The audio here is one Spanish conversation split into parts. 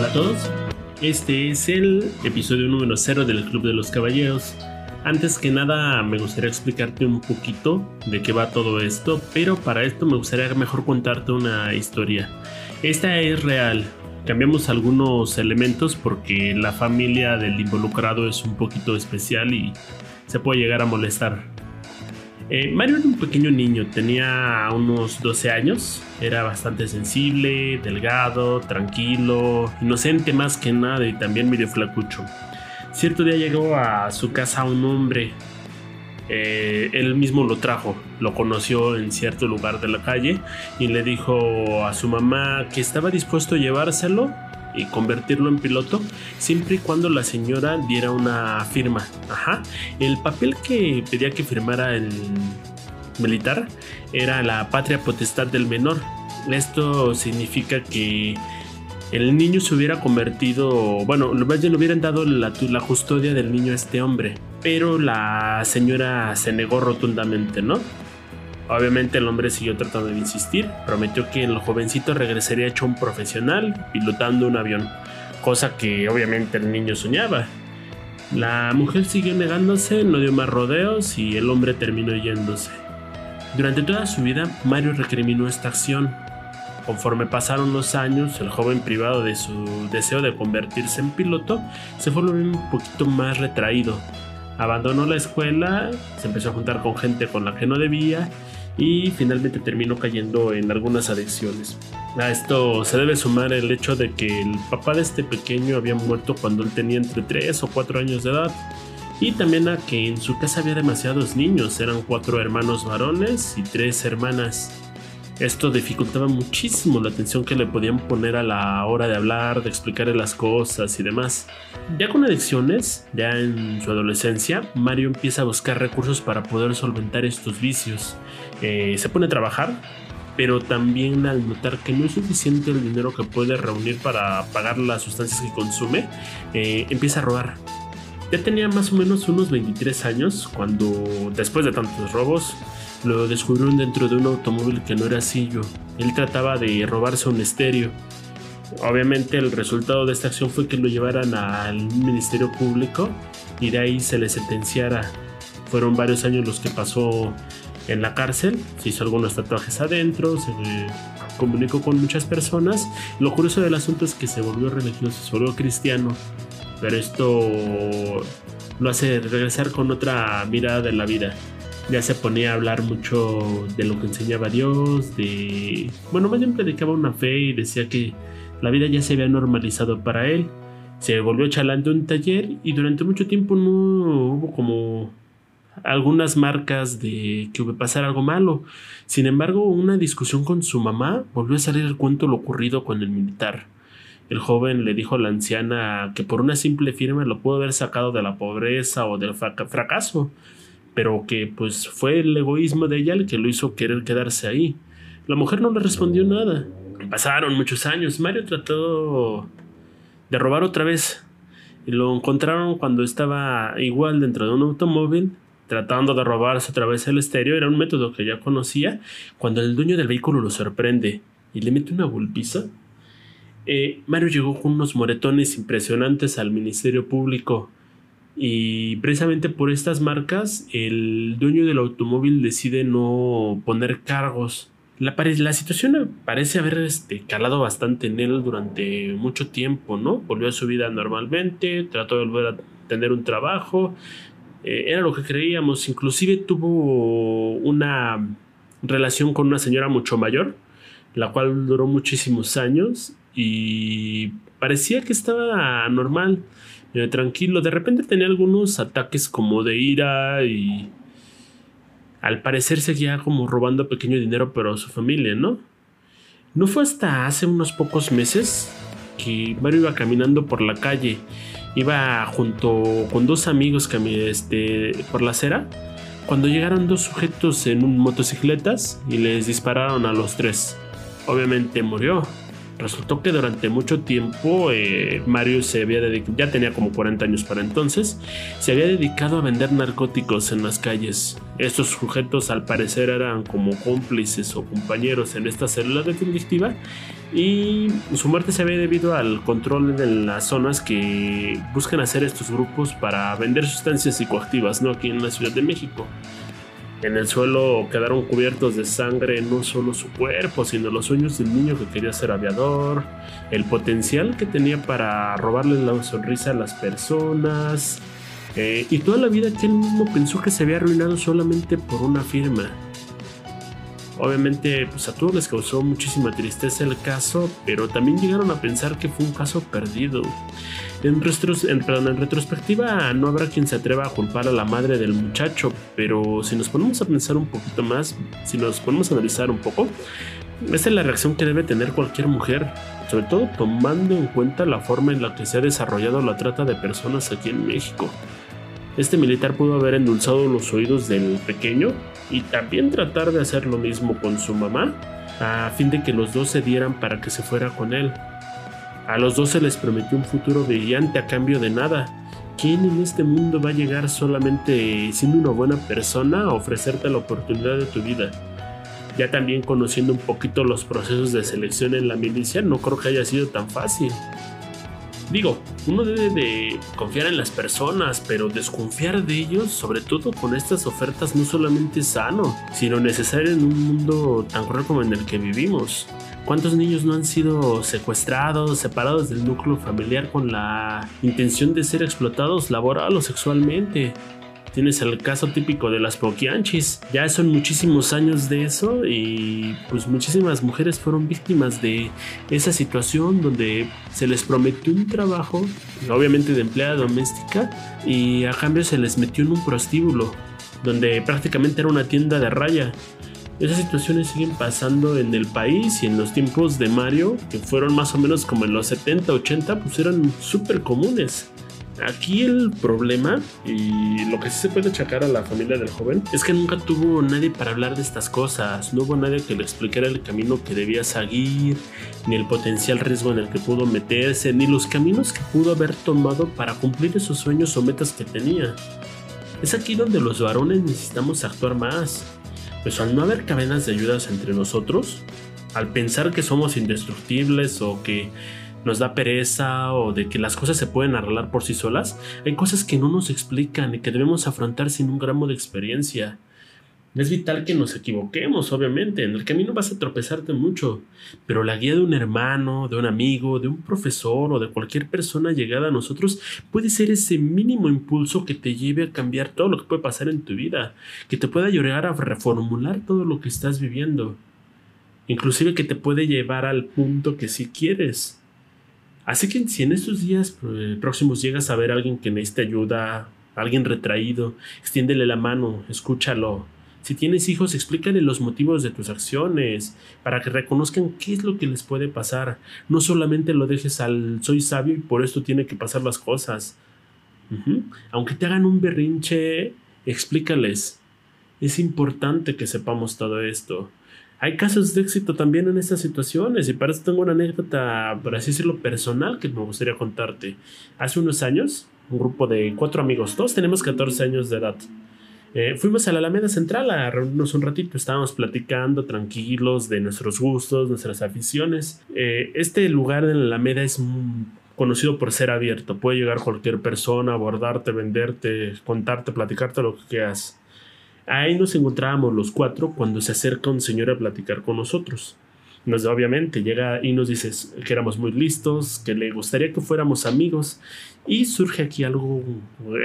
Hola a todos, este es el episodio número 0 del Club de los Caballeros. Antes que nada me gustaría explicarte un poquito de qué va todo esto, pero para esto me gustaría mejor contarte una historia. Esta es real, cambiamos algunos elementos porque la familia del involucrado es un poquito especial y se puede llegar a molestar. Eh, Mario era un pequeño niño, tenía unos 12 años, era bastante sensible, delgado, tranquilo, inocente más que nada y también medio flacucho. Cierto día llegó a su casa un hombre, eh, él mismo lo trajo, lo conoció en cierto lugar de la calle y le dijo a su mamá que estaba dispuesto a llevárselo y convertirlo en piloto siempre y cuando la señora diera una firma. Ajá. El papel que pedía que firmara el militar era la patria potestad del menor. Esto significa que el niño se hubiera convertido, bueno, le hubieran dado la, la custodia del niño a este hombre, pero la señora se negó rotundamente, ¿no? Obviamente el hombre siguió tratando de insistir, prometió que el jovencito regresaría hecho un profesional pilotando un avión, cosa que obviamente el niño soñaba. La mujer siguió negándose, no dio más rodeos y el hombre terminó yéndose. Durante toda su vida, Mario recriminó esta acción. Conforme pasaron los años, el joven privado de su deseo de convertirse en piloto se fue un poquito más retraído. Abandonó la escuela, se empezó a juntar con gente con la que no debía y finalmente terminó cayendo en algunas adicciones. A esto se debe sumar el hecho de que el papá de este pequeño había muerto cuando él tenía entre 3 o 4 años de edad. Y también a que en su casa había demasiados niños, eran cuatro hermanos varones y tres hermanas. Esto dificultaba muchísimo la atención que le podían poner a la hora de hablar, de explicarle las cosas y demás. Ya con adicciones, ya en su adolescencia, Mario empieza a buscar recursos para poder solventar estos vicios. Eh, se pone a trabajar, pero también al notar que no es suficiente el dinero que puede reunir para pagar las sustancias que consume, eh, empieza a robar. Ya tenía más o menos unos 23 años cuando, después de tantos robos, lo descubrieron dentro de un automóvil que no era suyo. Él trataba de robarse un estéreo. Obviamente el resultado de esta acción fue que lo llevaran al Ministerio Público y de ahí se le sentenciara. Fueron varios años los que pasó en la cárcel, se hizo algunos tatuajes adentro, se comunicó con muchas personas. Lo curioso del asunto es que se volvió religioso, se volvió cristiano, pero esto lo hace regresar con otra mirada de la vida. Ya se ponía a hablar mucho de lo que enseñaba Dios, de... Bueno, más bien predicaba una fe y decía que la vida ya se había normalizado para él. Se volvió chalando un taller y durante mucho tiempo no hubo como algunas marcas de que pasar algo malo. Sin embargo, una discusión con su mamá volvió a salir el cuento lo ocurrido con el militar. El joven le dijo a la anciana que por una simple firma lo pudo haber sacado de la pobreza o del fracaso, pero que pues fue el egoísmo de ella el que lo hizo querer quedarse ahí. La mujer no le respondió nada. Pasaron muchos años. Mario trató de robar otra vez. Y lo encontraron cuando estaba igual dentro de un automóvil tratando de robarse otra vez el estéreo, era un método que ya conocía, cuando el dueño del vehículo lo sorprende y le mete una golpiza. Eh, Mario llegó con unos moretones impresionantes al Ministerio Público y precisamente por estas marcas el dueño del automóvil decide no poner cargos. La, la situación parece haber este, calado bastante en él durante mucho tiempo, ¿no? Volvió a su vida normalmente, trató de volver a tener un trabajo, eh, era lo que creíamos. Inclusive tuvo una relación con una señora mucho mayor, la cual duró muchísimos años y parecía que estaba normal, eh, tranquilo. De repente tenía algunos ataques como de ira y al parecer seguía como robando pequeño dinero pero a su familia, ¿no? No fue hasta hace unos pocos meses que Mario iba caminando por la calle iba junto con dos amigos este, por la acera cuando llegaron dos sujetos en motocicletas y les dispararon a los tres. Obviamente murió. Resultó que durante mucho tiempo eh, Mario se había dedicado, ya tenía como 40 años para entonces, se había dedicado a vender narcóticos en las calles. Estos sujetos al parecer eran como cómplices o compañeros en esta célula delictiva y su muerte se había debido al control de las zonas que buscan hacer estos grupos para vender sustancias psicoactivas, ¿no? Aquí en la Ciudad de México. En el suelo quedaron cubiertos de sangre no solo su cuerpo, sino los sueños del niño que quería ser aviador, el potencial que tenía para robarle la sonrisa a las personas, eh, y toda la vida que él mismo pensó que se había arruinado solamente por una firma. Obviamente, pues a todos les causó muchísima tristeza el caso, pero también llegaron a pensar que fue un caso perdido. En, en, retrospectiva, no habrá quien se atreva a culpar a la madre del muchacho, pero si nos ponemos a pensar un poquito más, si nos ponemos a analizar un poco, esta es la reacción que debe tener cualquier mujer, sobre todo tomando en cuenta la forma en la que se ha desarrollado la trata de personas aquí en México. Este militar pudo haber endulzado los oídos del pequeño y también tratar de hacer lo mismo con su mamá, a fin de que los dos se dieran para que se fuera con él. A los dos se les prometió un futuro brillante a cambio de nada. ¿Quién en este mundo va a llegar solamente siendo una buena persona a ofrecerte la oportunidad de tu vida? Ya también conociendo un poquito los procesos de selección en la milicia, no creo que haya sido tan fácil. Digo, uno debe de confiar en las personas, pero desconfiar de ellos, sobre todo con estas ofertas, no solamente es sano, sino necesario en un mundo tan cruel como en el que vivimos. ¿Cuántos niños no han sido secuestrados, separados del núcleo familiar con la intención de ser explotados laboral o sexualmente? Tienes el caso típico de las poquianchis. Ya son muchísimos años de eso y pues muchísimas mujeres fueron víctimas de esa situación donde se les prometió un trabajo, obviamente de empleada doméstica, y a cambio se les metió en un prostíbulo, donde prácticamente era una tienda de raya. Esas situaciones siguen pasando en el país y en los tiempos de Mario, que fueron más o menos como en los 70, 80, pues eran súper comunes. Aquí el problema, y lo que sí se puede achacar a la familia del joven, es que nunca tuvo nadie para hablar de estas cosas. No hubo nadie que le explicara el camino que debía seguir, ni el potencial riesgo en el que pudo meterse, ni los caminos que pudo haber tomado para cumplir esos sueños o metas que tenía. Es aquí donde los varones necesitamos actuar más. Pues al no haber cadenas de ayudas entre nosotros, al pensar que somos indestructibles o que nos da pereza o de que las cosas se pueden arreglar por sí solas, hay cosas que no nos explican y que debemos afrontar sin un gramo de experiencia. Es vital que nos equivoquemos, obviamente. En el camino vas a tropezarte mucho, pero la guía de un hermano, de un amigo, de un profesor o de cualquier persona llegada a nosotros puede ser ese mínimo impulso que te lleve a cambiar todo lo que puede pasar en tu vida, que te pueda ayudar a reformular todo lo que estás viviendo, inclusive que te puede llevar al punto que si quieres. Así que si en estos días eh, próximos llegas a ver a alguien que necesita ayuda, alguien retraído, extiéndele la mano, escúchalo. Si tienes hijos, explícale los motivos de tus acciones para que reconozcan qué es lo que les puede pasar. No solamente lo dejes al soy sabio y por esto tiene que pasar las cosas. Aunque te hagan un berrinche, explícales. Es importante que sepamos todo esto hay casos de éxito también en estas situaciones y para eso tengo una anécdota, por así decirlo, personal que me gustaría contarte. Hace unos años, un grupo de cuatro amigos, todos tenemos 14 años de edad. Eh, fuimos a la Alameda Central a reunirnos un ratito, estábamos platicando tranquilos de nuestros gustos, nuestras aficiones. Eh, este lugar en la Alameda es conocido por ser abierto, puede llegar cualquier persona, abordarte, venderte, contarte, platicarte lo que quieras. Ahí nos encontrábamos los cuatro cuando se acerca un señor a platicar con nosotros. Nos, obviamente llega y nos dice que éramos muy listos, que le gustaría que fuéramos amigos y surge aquí algo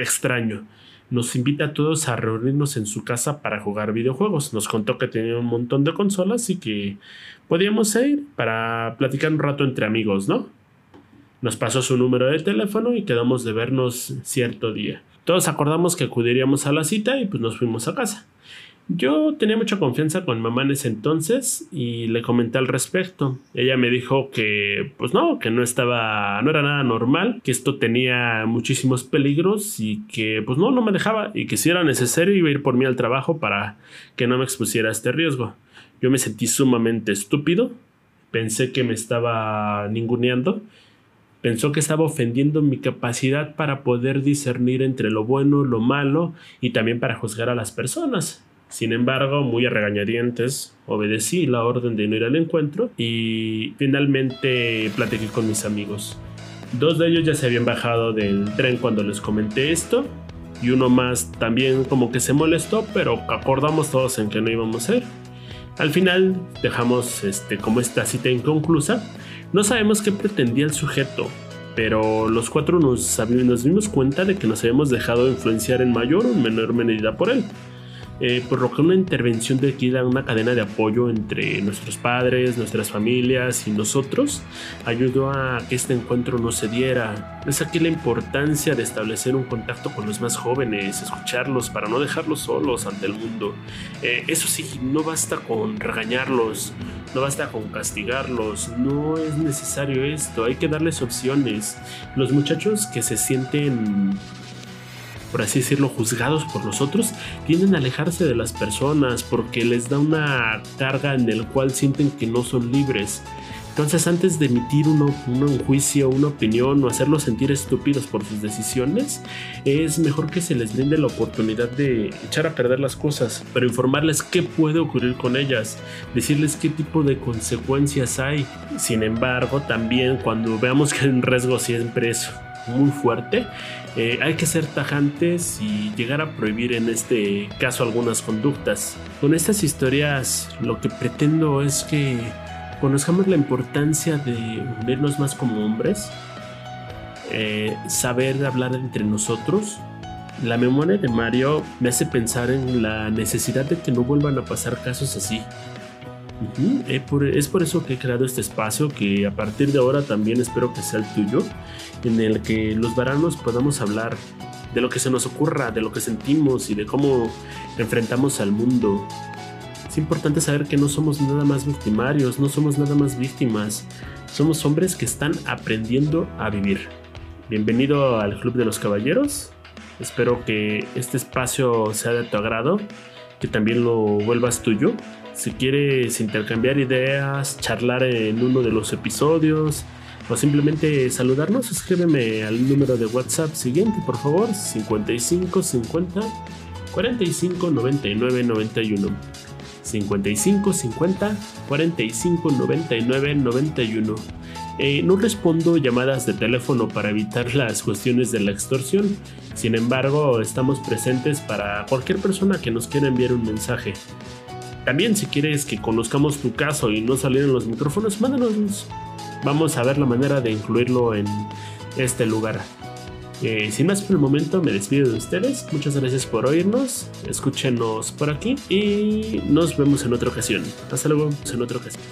extraño. Nos invita a todos a reunirnos en su casa para jugar videojuegos. Nos contó que tenía un montón de consolas y que podíamos ir para platicar un rato entre amigos, ¿no? Nos pasó su número de teléfono y quedamos de vernos cierto día. Todos acordamos que acudiríamos a la cita y pues nos fuimos a casa. Yo tenía mucha confianza con mamá en ese entonces y le comenté al respecto. Ella me dijo que pues no, que no estaba, no era nada normal, que esto tenía muchísimos peligros y que pues no, no me dejaba y que si era necesario iba a ir por mí al trabajo para que no me expusiera a este riesgo. Yo me sentí sumamente estúpido, pensé que me estaba ninguneando, pensó que estaba ofendiendo mi capacidad para poder discernir entre lo bueno, lo malo y también para juzgar a las personas. Sin embargo, muy a regañadientes, obedecí la orden de no ir al encuentro y finalmente platiqué con mis amigos. Dos de ellos ya se habían bajado del tren cuando les comenté esto y uno más también como que se molestó, pero acordamos todos en que no íbamos a ir. Al final dejamos este, como esta cita inconclusa. No sabemos qué pretendía el sujeto, pero los cuatro nos, nos dimos cuenta de que nos habíamos dejado influenciar en mayor o menor medida por él. Eh, que una intervención de aquí da una cadena de apoyo entre nuestros padres, nuestras familias y nosotros ayudó a que este encuentro no se diera. Es aquí la importancia de establecer un contacto con los más jóvenes, escucharlos para no dejarlos solos ante el mundo. Eh, eso sí, no basta con regañarlos, no basta con castigarlos, no es necesario esto, hay que darles opciones. Los muchachos que se sienten por así decirlo, juzgados por los otros, tienden a alejarse de las personas porque les da una carga en el cual sienten que no son libres. Entonces antes de emitir un juicio, una opinión o hacerlos sentir estúpidos por sus decisiones, es mejor que se les brinde la oportunidad de echar a perder las cosas, pero informarles qué puede ocurrir con ellas, decirles qué tipo de consecuencias hay. Sin embargo, también cuando veamos que el riesgo siempre es muy fuerte, eh, hay que ser tajantes y llegar a prohibir en este caso algunas conductas. Con estas historias lo que pretendo es que conozcamos la importancia de vernos más como hombres, eh, saber hablar entre nosotros. La memoria de Mario me hace pensar en la necesidad de que no vuelvan a pasar casos así. Eh, es por eso que he creado este espacio que a partir de ahora también espero que sea el tuyo, en el que los varanos podamos hablar de lo que se nos ocurra, de lo que sentimos y de cómo enfrentamos al mundo. Es importante saber que no somos nada más victimarios, no somos nada más víctimas, somos hombres que están aprendiendo a vivir. Bienvenido al Club de los Caballeros, espero que este espacio sea de tu agrado, que también lo vuelvas tuyo si quieres intercambiar ideas, charlar en uno de los episodios o simplemente saludarnos, escríbeme al número de WhatsApp siguiente, por favor, 55 50 45 99 91. 55 50 45 99 91. no respondo llamadas de teléfono para evitar las cuestiones de la extorsión. Sin embargo, estamos presentes para cualquier persona que nos quiera enviar un mensaje. También si quieres que conozcamos tu caso y no salir en los micrófonos, mándanos. Vamos a ver la manera de incluirlo en este lugar. Eh, sin más por el momento, me despido de ustedes. Muchas gracias por oírnos. Escúchenos por aquí y nos vemos en otra ocasión. Hasta luego, en otra ocasión.